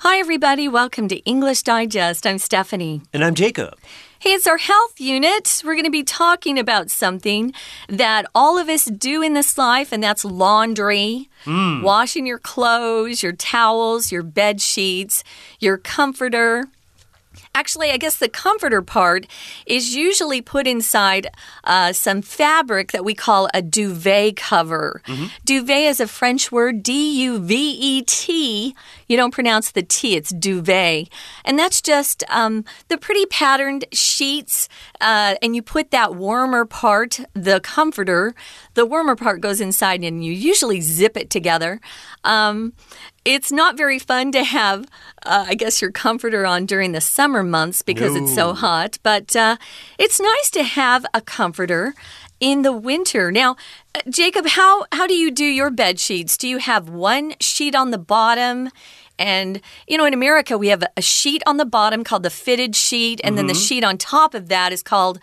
Hi, everybody. Welcome to English Digest. I'm Stephanie. And I'm Jacob. Hey, it's our health unit. We're going to be talking about something that all of us do in this life, and that's laundry. Mm. Washing your clothes, your towels, your bed sheets, your comforter. Actually, I guess the comforter part is usually put inside uh, some fabric that we call a duvet cover. Mm -hmm. Duvet is a French word, D U V E T. You don't pronounce the T, it's duvet. And that's just um, the pretty patterned sheets, uh, and you put that warmer part, the comforter, the warmer part goes inside, and you usually zip it together. Um, it's not very fun to have, uh, I guess, your comforter on during the summer months because no. it's so hot, but uh, it's nice to have a comforter in the winter. Now, uh, Jacob, how, how do you do your bed sheets? Do you have one sheet on the bottom? And, you know, in America, we have a sheet on the bottom called the fitted sheet, and mm -hmm. then the mm-hmm. sheet on top of that is called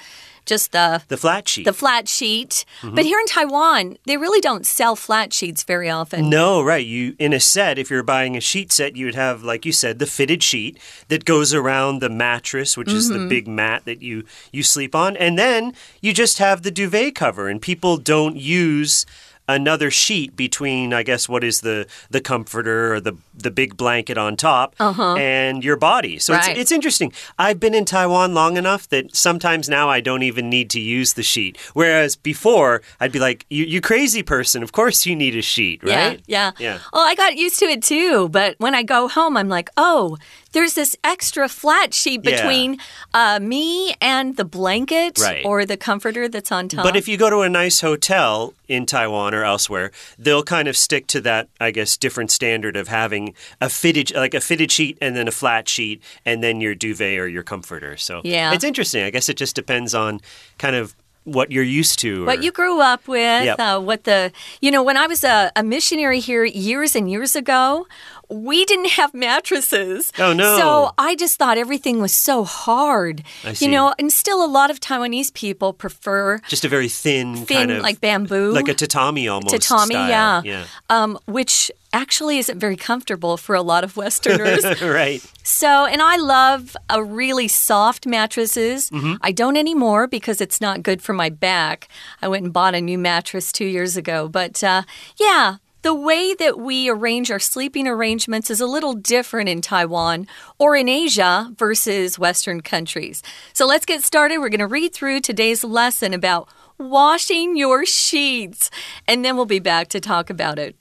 just the the flat sheet. The flat sheet. Mm -hmm. But here in Taiwan, they really don't sell flat sheets very often. No, right. You in a set, if you're buying a sheet set, you would have, like you said, the fitted sheet that goes around the mattress, which mm -hmm. is the mm-hmm. big mat that you you sleep on, and then you just have the duvet cover, and people don't use another sheet between, I guess, what is the the comforter or the the big blanket on top uh -huh. and your body. So right. it's it's interesting. I've been in Taiwan long enough that sometimes now I don't even need to use the sheet. Whereas before, I'd be like, "You, you crazy person! Of course you need a sheet, right?" Yeah, yeah. Yeah. Well, I got used to it too, but when I go home, I'm like, "Oh." There's this extra flat sheet between yeah. uh, me and the blanket right. or the comforter that's on top. But if you go to a nice hotel in Taiwan or elsewhere, they'll kind of stick to that, I guess, different standard of having a fitted, like a fitted sheet and then a flat sheet and then your duvet or your comforter. So yeah. it's interesting. I guess it just depends on kind of what you're used to. Or... What you grew up with, yep. uh, what the, you know, when I was a, a missionary here years and years ago, we didn't have mattresses. Oh, no. So I just thought everything was so hard. I see. You know, and still a lot of Taiwanese people prefer just a very thin, thin kind of like bamboo. Like a tatami almost. Tatami, style. yeah. yeah. Um, which actually isn't very comfortable for a lot of Westerners. right. So, and I love a really soft mattresses. Mm -hmm. I don't anymore because it's not good for my back. I went and bought a new mattress two years ago. But uh, yeah, the way that we arrange our sleeping arrangements is a little different in Taiwan or in Asia versus Western countries. So let's get started. We're going to read through today's lesson about washing your sheets, and then we'll be back to talk about it.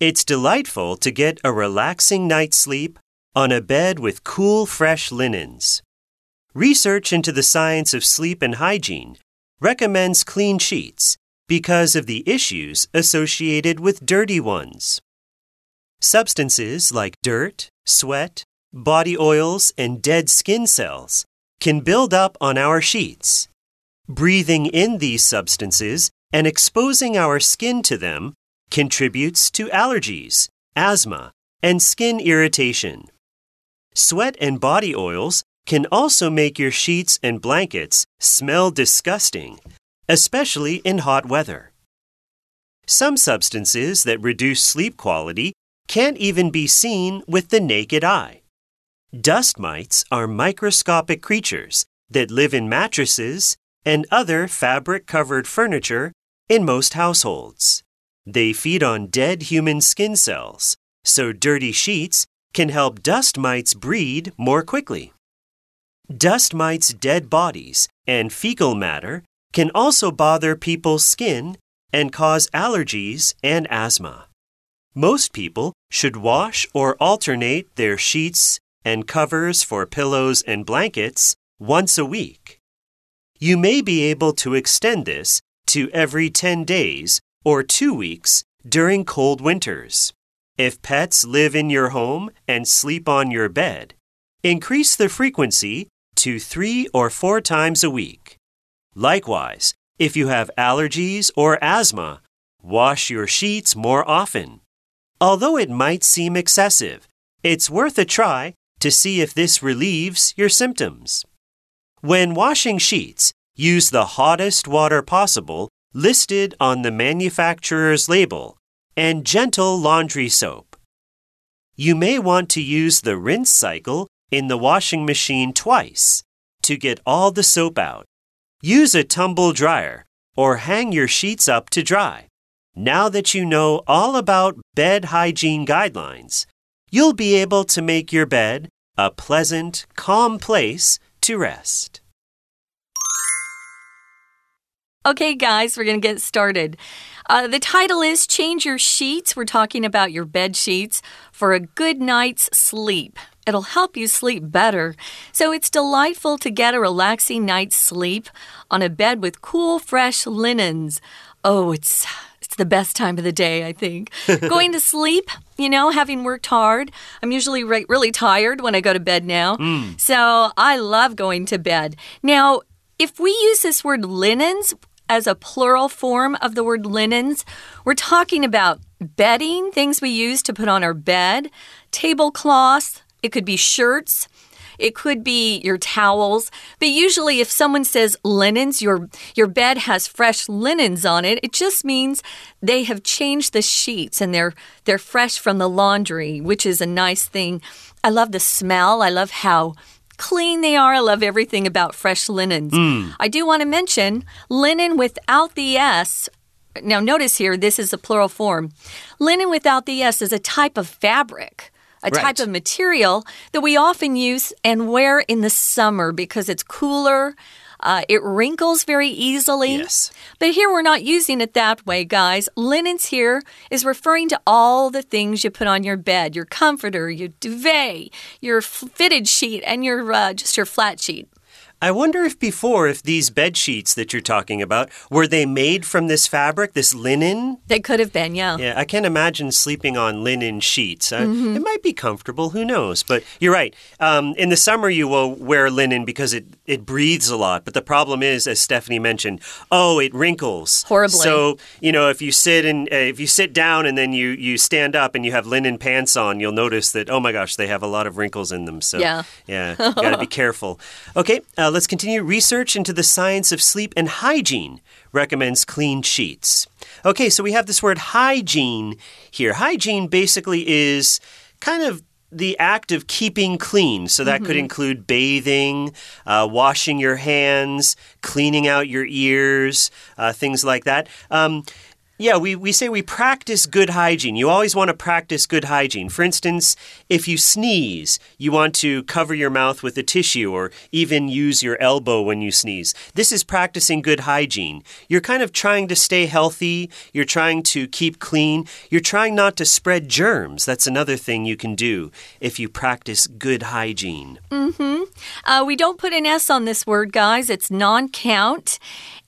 It's delightful to get a relaxing night's sleep on a bed with cool, fresh linens. Research into the science of sleep and hygiene recommends clean sheets because of the issues associated with dirty ones. Substances like dirt, sweat, body oils, and dead skin cells can build up on our sheets. Breathing in these substances and exposing our skin to them contributes to allergies, asthma, and skin irritation. Sweat and body oils can also make your sheets and blankets smell disgusting especially in hot weather. Some substances that reduce sleep quality can't even be seen with the naked eye. Dust mites are microscopic creatures that live in mattresses and other fabric covered furniture in most households. They feed on dead human skin cells, so dirty sheets can help dust mites breed more quickly. Dust mites' dead bodies and fecal matter can also bother people's skin and cause allergies and asthma. Most people should wash or alternate their sheets and covers for pillows and blankets once a week. You may be able to extend this to every 10 days or two weeks during cold winters. If pets live in your home and sleep on your bed, increase the frequency to three or four times a week. Likewise, if you have allergies or asthma, wash your sheets more often. Although it might seem excessive, it's worth a try to see if this relieves your symptoms. When washing sheets, use the hottest water possible listed on the manufacturer's label and gentle laundry soap. You may want to use the rinse cycle in the washing machine twice to get all the soap out. Use a tumble dryer or hang your sheets up to dry. Now that you know all about bed hygiene guidelines, you'll be able to make your bed a pleasant, calm place to rest. Okay, guys, we're going to get started. Uh, the title is Change Your Sheets. We're talking about your bed sheets for a good night's sleep. It'll help you sleep better. So it's delightful to get a relaxing night's sleep on a bed with cool, fresh linens. Oh, it's it's the best time of the day, I think. Going to sleep, you know, having worked hard. I'm usually re really tired when I go to bed now. Mm. So I love going to bed. Now, if we use this word linens as a plural form of the word linens, we're talking about bedding, things we use to put on our bed, tablecloths, it could be shirts. It could be your towels, but usually if someone says linens, your your bed has fresh linens on it, it just means they have changed the sheets and they're they're fresh from the laundry, which is a nice thing. I love the smell. I love how clean they are. I love everything about fresh linens. Mm. I do want to mention linen without the S. Now, notice here, this is a plural form. Linen without the S is a type of fabric a right. type of material that we often use and wear in the summer because it's cooler. Uh, it wrinkles very easily. Yes. But here we're not using it that way, guys. Linens here is referring to all the things you put on your bed your comforter, your duvet, your fitted sheet, and your uh, just your flat sheet. I wonder if before, if these bed sheets that you're talking about, were they made from this fabric, this linen? They could have been, yeah. Yeah, I can't imagine sleeping on linen sheets. Uh, mm -hmm. It might be comfortable, who knows? But you're right. Um, in the summer, you will wear linen because it, it breathes a lot. But the problem is, as Stephanie mentioned, oh, it wrinkles horribly. So you know, if you sit and uh, if you sit down and then you you stand up and you have linen pants on, you'll notice that oh my gosh, they have a lot of wrinkles in them. So yeah, yeah, got to be careful. Okay. Uh, let's continue. Research into the science of sleep and hygiene recommends clean sheets. Okay, so we have this word hygiene here. Hygiene basically is kind of the act of keeping clean. So that mm -hmm. could mm-hmm. include bathing, uh, washing your hands, cleaning out your ears, uh, things like that. Um, yeah, we, we say we practice good hygiene. You always want to practice good hygiene. For instance, if you sneeze, you want to cover your mouth with a tissue or even use your elbow when you sneeze. This is practicing good hygiene. You're kind of trying to stay healthy, you're trying to keep clean, you're trying not to spread germs. That's another thing you can do if you practice good hygiene. Mm hmm. Uh, we don't put an S on this word, guys, it's non count.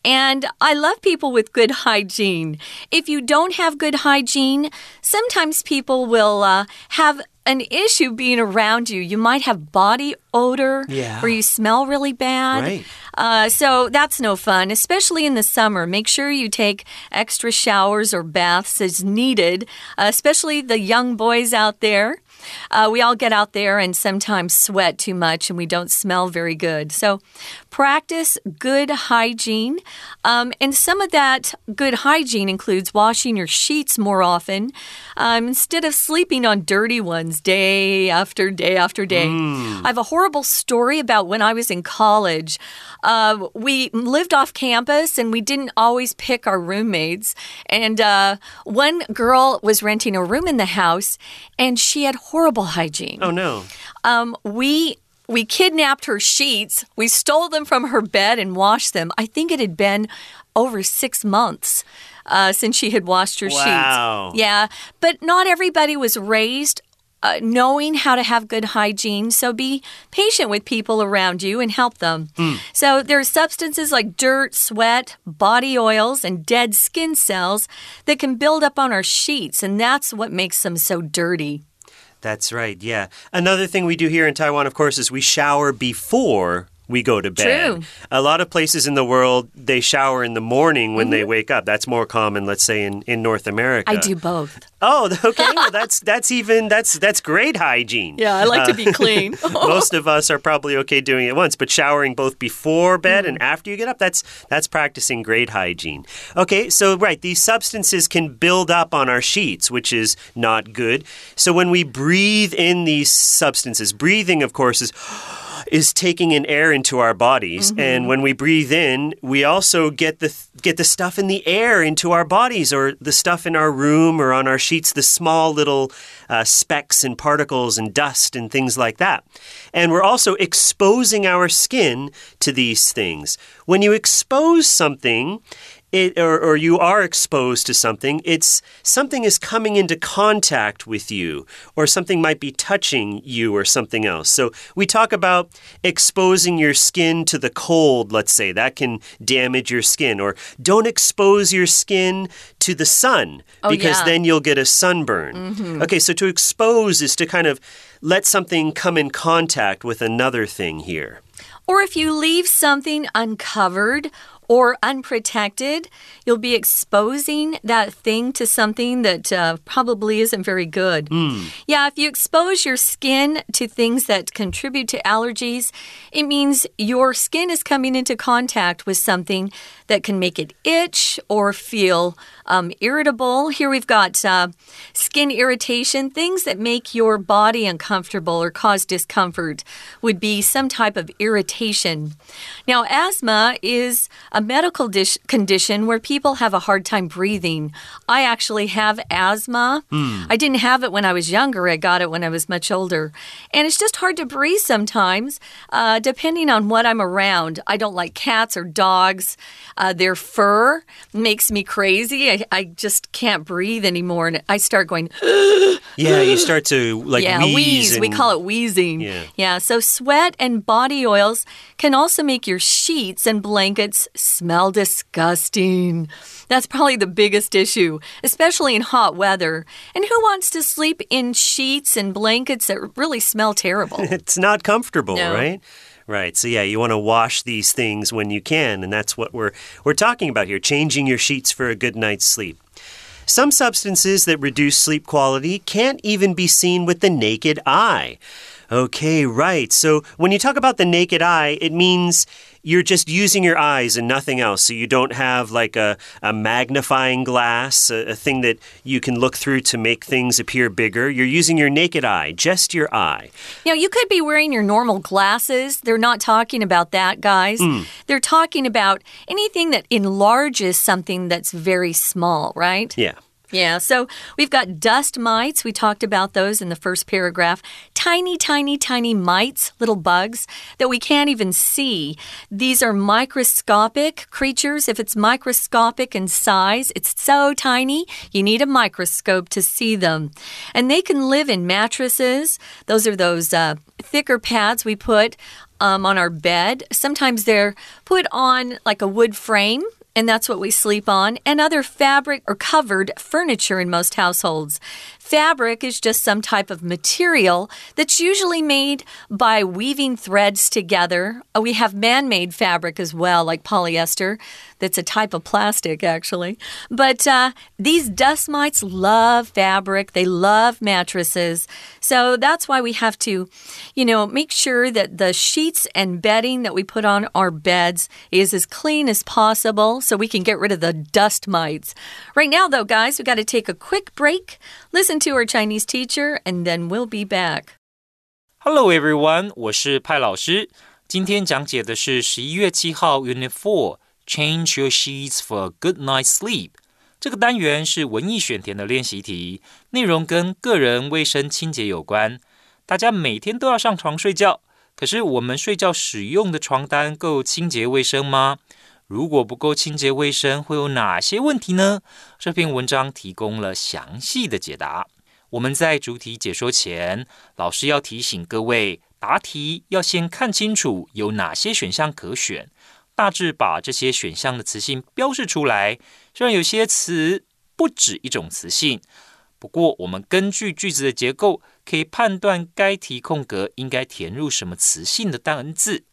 And I love people with good hygiene. If you don't have good hygiene, sometimes people will uh, have an issue being around you. You might have body odor yeah. or you smell really bad. Right. Uh, so that's no fun, especially in the summer. Make sure you take extra showers or baths as needed, uh, especially the young boys out there. Uh, we all get out there and sometimes sweat too much and we don't smell very good. So practice good hygiene. Um, and some of that good hygiene includes washing your sheets more often um, instead of sleeping on dirty ones day after day after day. Mm. I have a horrible story about when I was in college. Uh, we lived off campus and we didn't always pick our roommates. And uh, one girl was renting a room in the house and she had horrible hygiene. Oh, no. Um, we we kidnapped her sheets. We stole them from her bed and washed them. I think it had been over six months. Uh, since she had washed her wow. sheets. Yeah. But not everybody was raised uh, knowing how to have good hygiene. So be patient with people around you and help them. Mm. So there are substances like dirt, sweat, body oils, and dead skin cells that can build up on our sheets, and that's what makes them so dirty. That's right, yeah. Another thing we do here in Taiwan, of course, is we shower before we go to bed. True. A lot of places in the world, they shower in the morning when they Mm-hmm. wake up. That's more common, let's say, in, in North America. I do both. Oh, okay. well, that's that's even that's that's great hygiene. Yeah, I like to be clean. Most of us are probably okay doing it once, but showering both before bed Mm. and after you get up, that's that's practicing great hygiene. Okay, so right, these substances can build up on our sheets, which is not good. So when we breathe in these substances, breathing of course is is taking in air into our bodies. And when we breathe in we also get the get the stuff in the air into our bodies or the stuff in our room or on our sheets the small little uh, specks and particles and dust and things like that. And we're also exposing our skin to these things. When you expose something it, or, or you are exposed to something, it's something is coming into contact with you, or something might be touching you, or something else. So we talk about exposing your skin to the cold, let's say, that can damage your skin, or don't expose your skin to the sun Oh, because yeah. then you'll get a sunburn. Mm-hmm. Okay, so to expose is to kind of let something come in contact with another thing here. Or if you leave something uncovered or unprotected, you'll be exposing that thing to something that uh, probably isn't very good. Yeah, if you expose your skin to things that contribute to allergies, it means your skin is coming into contact with something that can make it itch or feel um, irritable. Here we've got uh, skin irritation, things that make your body uncomfortable or cause discomfort would be some type of irritation. Now, asthma is a medical dish condition where people have a hard time breathing. I actually have asthma. I didn't have it when I was younger, I got it when I was much older. And it's just hard to breathe sometimes, uh, depending on what I'm around. I don't like cats or dogs. Uh, their fur makes me crazy. I, I just can't breathe anymore. And I start going, Yeah, you start to like yeah, wheeze. We and- call it wheezing. Yeah. Yeah. So sweat and body oils can also make your sheets and blankets smell disgusting. That's probably the biggest issue, especially in hot weather. And who wants to sleep in sheets and blankets that really smell terrible? it's not comfortable, No. right? Right. So yeah, you want to wash these things when you can, and that's what we're we're talking about here, changing your sheets for a good night's sleep. Some substances that reduce sleep quality can't even be seen with the naked eye. Okay, right. So when you talk about the naked eye, it means you're just using your eyes and nothing else. So you don't have like a, a magnifying glass, a, a thing that you can look through to make things appear bigger. You're using your naked eye, just your eye. You know, you could be wearing your normal glasses. They're not talking about that, guys. Hmm. They're talking about anything that enlarges something that's very small, right? Yeah. Yeah, so we've got dust mites. We talked about those in the first paragraph. Tiny, tiny, tiny mites, little bugs that we can't even see. These are microscopic creatures. If it's microscopic in size, it's so tiny, you need a microscope to see them. And they can live in mattresses. Those are those uh, thicker pads we put um, on our bed. Sometimes they're put on like a wood frame and that's what we sleep on, and other fabric or covered furniture in most households. Fabric is just some type of material that's usually made by weaving threads together. Uh, We have man made fabric as well, like polyester, that's a type of plastic, actually. But uh, these dust mites love fabric, they love mattresses. So that's why we have to, you know, make sure that the sheets and bedding that we put on our beds is as clean as possible so we can get rid of the dust mites. Right now, though, guys, we got to take a quick break, listen to our Chinese teacher, and then we'll be back. Hello everyone，我是派老师。今天讲解的是十一月七号 Unit Four Change Your Sheets for a Good Night's Sleep。这个单元是文艺选填的练习题，内容跟个人卫生清洁有关。大家每天都要上床睡觉，可是我们睡觉使用的床单够清洁卫生吗？如果不够清洁卫生，会有哪些问题呢？这篇文章提供了详细的解答。我们在主题解说前，老师要提醒各位，答题要先看清楚有哪些选项可选，大致把这些选项的词性标示出来。虽然有些词不止一种词性，不过，我们根据句子的结构，可以判断该题空格应该填入什么词性的单字，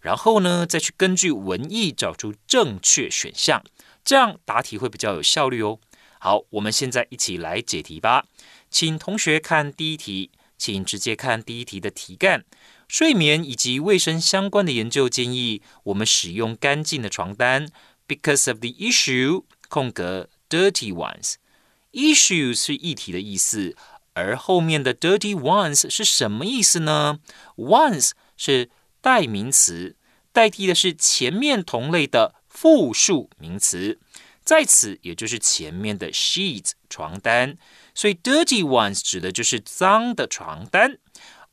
然后呢，再去根据文意找出正确选项，这样答题会比较有效率哦。好，我们现在一起来解题吧。请同学看第一题，请直接看第一题的题干。睡眠以及卫生相关的研究建议我们使用干净的床单，because of the issue 空格 dirty ones。Issue 是议题的意思，而后面的 dirty ones 是什么意思呢？Ones 是代名词，代替的是前面同类的复数名词，在此也就是前面的 sheets 床单，所以 dirty ones 指的就是脏的床单。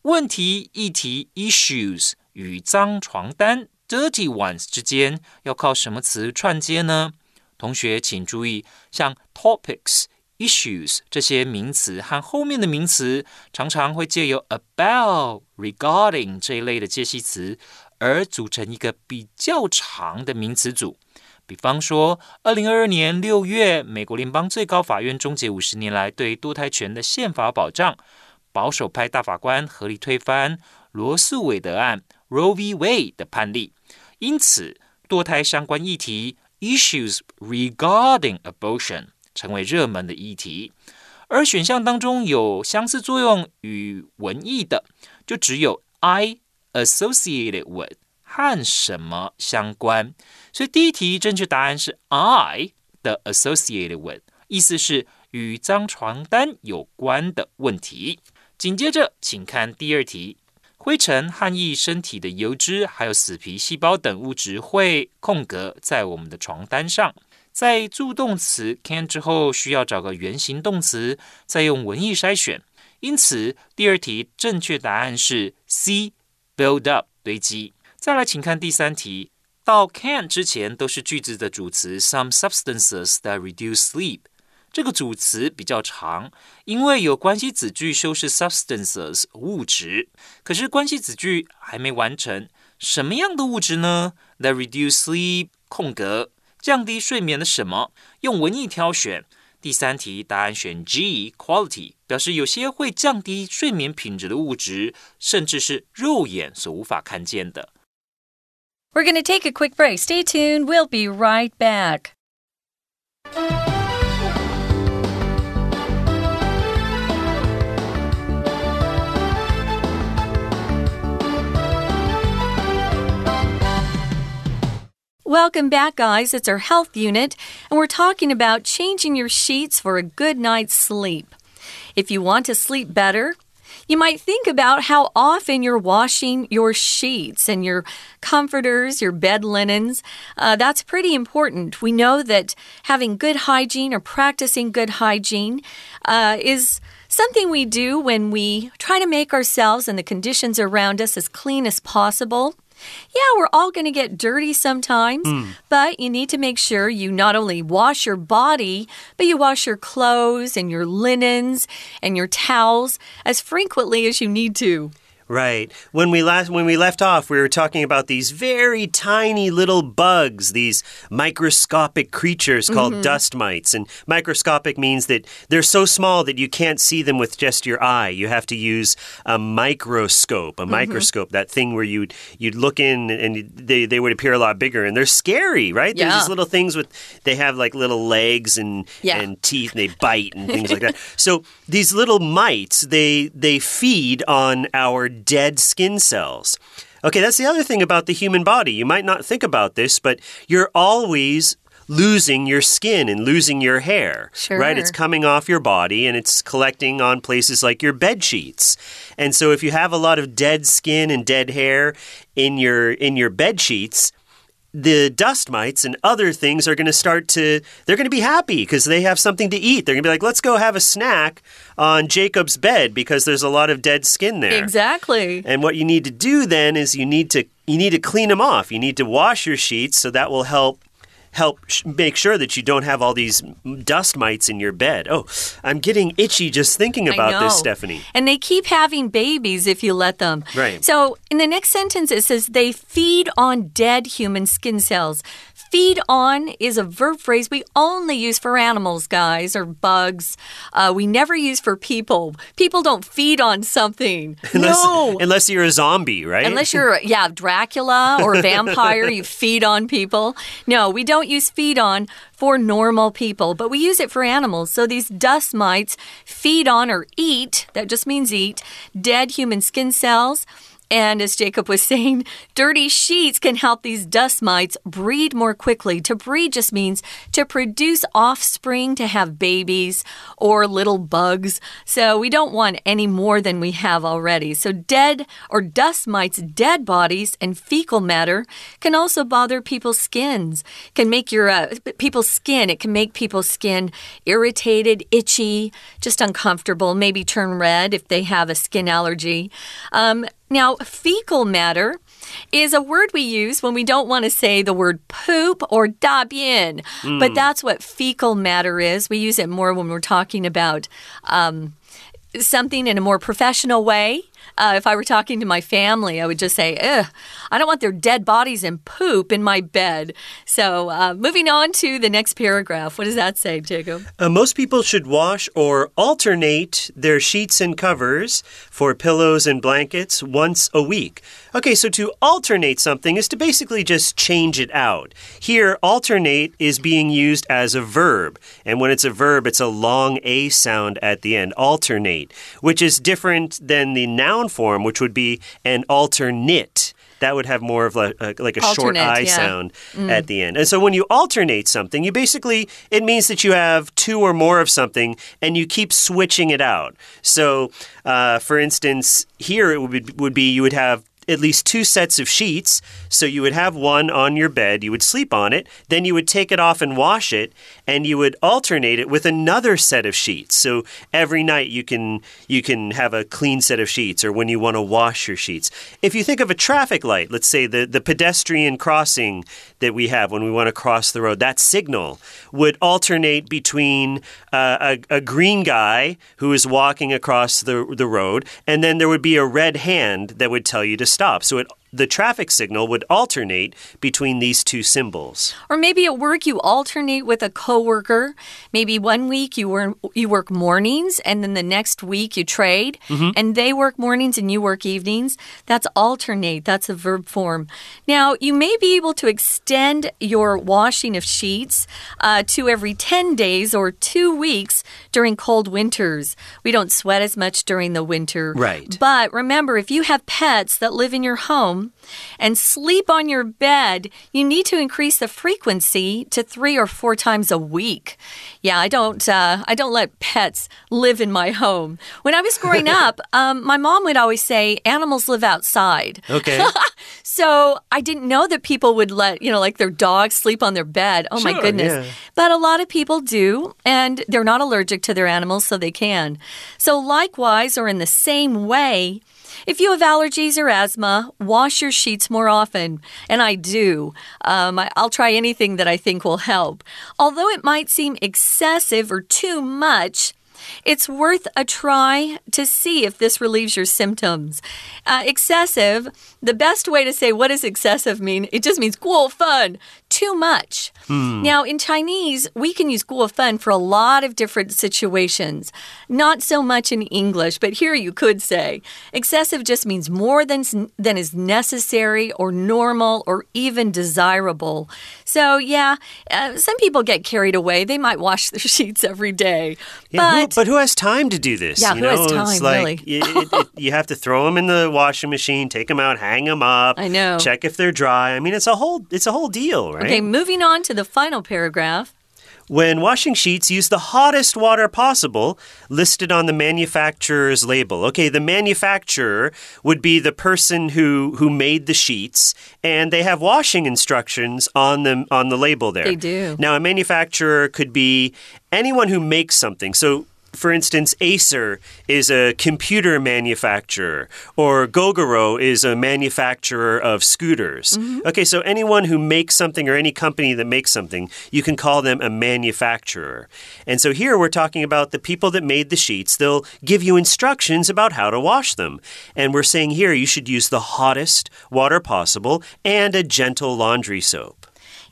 问题议题 issues 与脏床单 dirty ones 之间要靠什么词串接呢？同学请注意，像 topics。issues 这些名词和后面的名词常常会借由 about、regarding 这一类的介系词而组成一个比较长的名词组。比方说，二零二二年六月，美国联邦最高法院终结五十年来对堕胎权的宪法保障，保守派大法官合力推翻罗素韦德案 （Roe v. Wade） 的判例，因此堕胎相关议题 （issues regarding abortion）。成为热门的议题，而选项当中有相似作用与文意的，就只有 I associated with 和什么相关。所以第一题正确答案是 I 的 associated with，意思是与脏床单有关的问题。紧接着，请看第二题：灰尘、汗液、身体的油脂，还有死皮细胞等物质会空格在我们的床单上。在助动词 can 之后，需要找个原形动词，再用文意筛选。因此，第二题正确答案是 C，build up 堆积。再来，请看第三题，到 can 之前都是句子的主词 some substances that reduce sleep。这个主词比较长，因为有关系子句修饰 substances 物质。可是关系子句还没完成，什么样的物质呢？that reduce sleep 空格。降低睡眠的什么？用文意挑选。第三题答案选 G，quality 表示有些会降低睡眠品质的物质，甚至是肉眼所无法看见的。We're going to take a quick break. Stay tuned. We'll be right back. Welcome back, guys. It's our health unit, and we're talking about changing your sheets for a good night's sleep. If you want to sleep better, you might think about how often you're washing your sheets and your comforters, your bed linens. Uh, that's pretty important. We know that having good hygiene or practicing good hygiene uh, is something we do when we try to make ourselves and the conditions around us as clean as possible. Yeah, we're all going to get dirty sometimes, mm. but you need to make sure you not only wash your body, but you wash your clothes and your linens and your towels as frequently as you need to. Right. When we last when we left off, we were talking about these very tiny little bugs, these microscopic creatures called mm -hmm. dust mites. And microscopic means that they're so small that you can't see them with just your eye. You have to use a microscope, a mm -hmm. microscope, that thing where you'd you'd look in and they they would appear a lot bigger and they're scary, right? Yeah. There's these little things with they have like little legs and yeah. and teeth and they bite and things like that. So these little mites, they they feed on our dead skin cells. Okay, that's the other thing about the human body. You might not think about this, but you're always losing your skin and losing your hair. Sure. Right? It's coming off your body and it's collecting on places like your bed sheets. And so if you have a lot of dead skin and dead hair in your in your bed sheets, the dust mites and other things are going to start to they're going to be happy because they have something to eat. They're going to be like let's go have a snack on jacob's bed because there's a lot of dead skin there. Exactly. And what you need to do then is you need to you need to clean them off. You need to wash your sheets so that will help help sh make sure that you don't have all these dust mites in your bed. Oh, I'm getting itchy just thinking about this, Stephanie. And they keep having babies if you let them. Right. So in the next sentence, it says they feed on dead human skin cells. Feed on is a verb phrase we only use for animals, guys, or bugs. Uh, we never use for people. People don't feed on something. Unless, no. Unless you're a zombie, right? Unless you're, yeah, Dracula or a vampire, you feed on people. No, we don't use feed on for normal people, but we use it for animals. So these dust mites feed on or eat, that just means eat, dead human skin cells. And as Jacob was saying, dirty sheets can help these dust mites breed more quickly. To breed just means to produce offspring, to have babies or little bugs. So we don't want any more than we have already. So dead or dust mites, dead bodies, and fecal matter can also bother people's skins. Can make your uh, people's skin. It can make people's skin irritated, itchy, just uncomfortable. Maybe turn red if they have a skin allergy. Um, now, fecal matter is a word we use when we don't want to say the word poop or da bien, mm. but that's what fecal matter is. We use it more when we're talking about um, something in a more professional way. Uh, if I were talking to my family, I would just say, I don't want their dead bodies and poop in my bed. So, uh, moving on to the next paragraph. What does that say, Jacob? Uh, most people should wash or alternate their sheets and covers for pillows and blankets once a week. Okay, so to alternate something is to basically just change it out. Here, alternate is being used as a verb. And when it's a verb, it's a long A sound at the end, alternate, which is different than the noun form, which would be an alternate that would have more of like, a, like a short I yeah. sound mm. at the end. And so when you alternate something, you basically, it means that you have two or more of something and you keep switching it out. So, uh, for instance, here it would, would be you would have at least two sets of sheets. So you would have one on your bed, you would sleep on it, then you would take it off and wash it, and you would alternate it with another set of sheets. So every night you can you can have a clean set of sheets or when you want to wash your sheets. If you think of a traffic light, let's say the, the pedestrian crossing that we have when we want to cross the road, that signal would alternate between uh, a, a green guy who is walking across the, the road, and then there would be a red hand that would tell you to stop. So it the traffic signal would alternate between these two symbols. Or maybe at work you alternate with a coworker. Maybe one week you work you work mornings and then the next week you trade mm -hmm. and they work mornings and you work evenings. That's alternate. That's a verb form. Now, you may be able to extend your washing of sheets uh, to every 10 days or 2 weeks during cold winters. We don't sweat as much during the winter. Right. But remember if you have pets that live in your home home and sleep on your bed, you need to increase the frequency to three or four times a week. Yeah, I don't. Uh, I don't let pets live in my home. When I was growing up, um, my mom would always say animals live outside. Okay. so I didn't know that people would let you know, like their dogs sleep on their bed. Oh sure, my goodness! Yeah. But a lot of people do, and they're not allergic to their animals, so they can. So likewise, or in the same way. If you have allergies or asthma, wash your sheets more often. And I do. Um, I, I'll try anything that I think will help. Although it might seem excessive or too much, it's worth a try to see if this relieves your symptoms. Uh, excessive, the best way to say what does excessive mean? It just means cool, fun, too much. Hmm. Now, in Chinese, we can use guo fun for a lot of different situations. Not so much in English, but here you could say excessive just means more than, than is necessary or normal or even desirable. So, yeah, uh, some people get carried away. They might wash their sheets every day. Yeah, but, who, but who has time to do this? Yeah, you who know, has time, it's like really? it, it, you have to throw them in the washing machine, take them out, hang them up. I know. Check if they're dry. I mean, it's a whole it's a whole deal, right? Okay, moving on to the final paragraph. When washing sheets, use the hottest water possible listed on the manufacturer's label. Okay, the manufacturer would be the person who who made the sheets and they have washing instructions on the on the label there. They do. Now, a manufacturer could be anyone who makes something. So For instance, Acer is a computer manufacturer, or Gogoro is a manufacturer of scooters. Mm -hmm. Okay, so anyone who makes something or any company that makes something, you can call them a manufacturer. And so here we're talking about the people that made the sheets. They'll give you instructions about how to wash them. And we're saying here you should use the hottest water possible and a gentle laundry soap.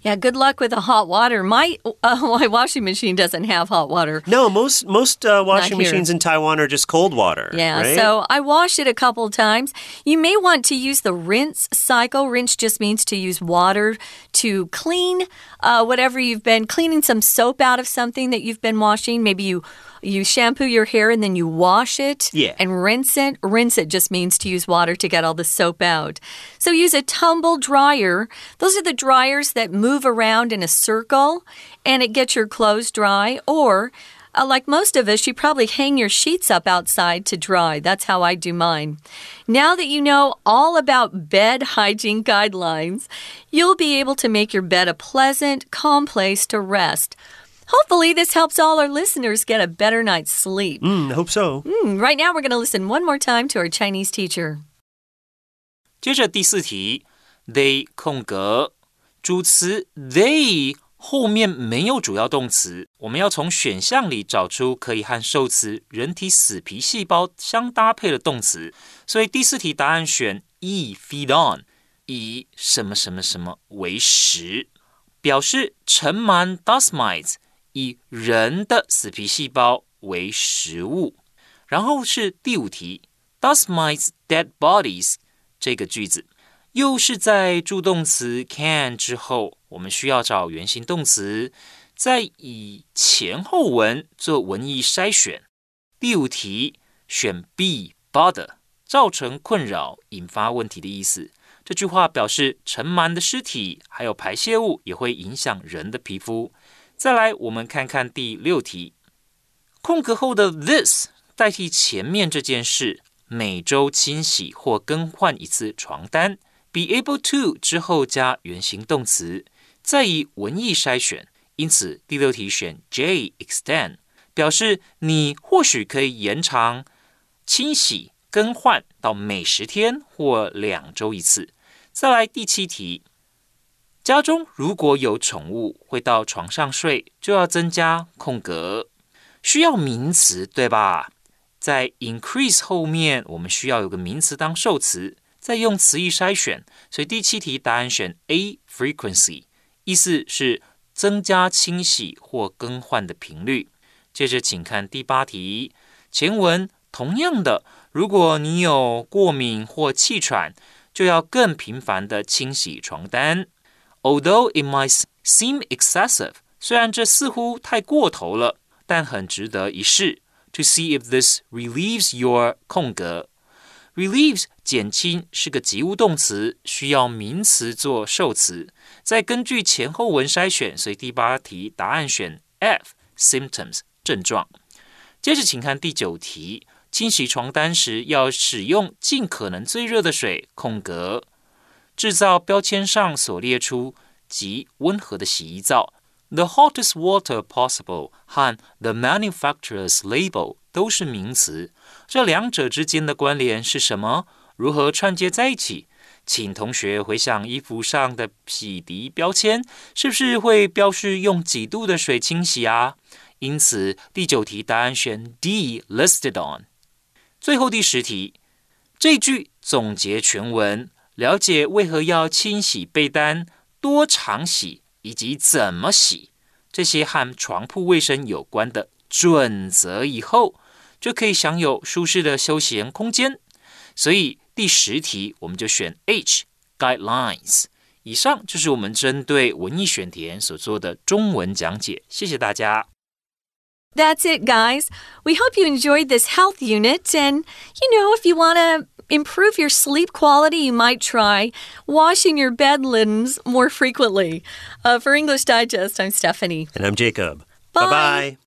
Yeah, good luck with the hot water. My uh, my washing machine doesn't have hot water. No, most most uh, washing machines in Taiwan are just cold water. Yeah, right? so I wash it a couple times. You may want to use the rinse cycle. Rinse just means to use water to clean uh, whatever you've been cleaning some soap out of something that you've been washing. Maybe you you shampoo your hair and then you wash it yeah. and rinse it. Rinse it just means to use water to get all the soap out. So use a tumble dryer. Those are the dryers that move around in a circle and it gets your clothes dry. Or, uh, like most of us, you probably hang your sheets up outside to dry. That's how I do mine. Now that you know all about bed hygiene guidelines, you'll be able to make your bed a pleasant, calm place to rest. Hopefully, this helps all our listeners get a better night's sleep. Mm, hope so. Mm, right now, we're going to listen one more time to our Chinese teacher. 接着第四题，they 空格主词 they 后面没有主要动词，我们要从选项里找出可以和受词人体死皮细胞相搭配的动词。所以第四题答案选 e feed on，以什么什么什么为食，表示盛满 dust mites。 以人的死皮细胞为食物，然后是第五题，Does mice dead bodies 这个句子又是在助动词 can 之后，我们需要找原形动词，再以前后文做文意筛选。第五题选 B bother，造成困扰、引发问题的意思。这句话表示盛满的尸体还有排泄物也会影响人的皮肤。再来，我们看看第六题，空格后的 this 代替前面这件事，每周清洗或更换一次床单。be able to 之后加原形动词，再以文意筛选。因此，第六题选 J extend，表示你或许可以延长清洗更换到每十天或两周一次。再来第七题。家中如果有宠物会到床上睡，就要增加空格，需要名词，对吧？在 increase 后面，我们需要有个名词当受词，再用词义筛选。所以第七题答案选 A frequency，意思是增加清洗或更换的频率。接着请看第八题，前文同样的，如果你有过敏或气喘，就要更频繁的清洗床单。Although it might seem excessive，虽然这似乎太过头了，但很值得一试。To see if this relieves your 空格，relieves 减轻是个及物动词，需要名词做受词。再根据前后文筛选，所以第八题答案选 F symptoms 症状。接着请看第九题，清洗床单时要使用尽可能最热的水空格。 制造标签上所列出极温和的洗衣皂，the hottest water possible 和 the manufacturer's label 都是名词，这两者之间的关联是什么？如何串接在一起？请同学回想衣服上的洗涤标签，是不是会标示用几度的水清洗啊？因此，第九题答案选 D listed on。最后第十题，这句总结全文。了解为何要清洗被单、多常洗以及怎么洗这些和床铺卫生有关的准则以后，就可以享有舒适的休闲空间。所以第十题我们就选 H guidelines。以上就是我们针对文艺选填所做的中文讲解。谢谢大家。That's it, guys. We hope you enjoyed this health unit. And, you know, if you want to improve your sleep quality, you might try washing your bed linens more frequently. Uh, for English Digest, I'm Stephanie. And I'm Jacob. Bye bye.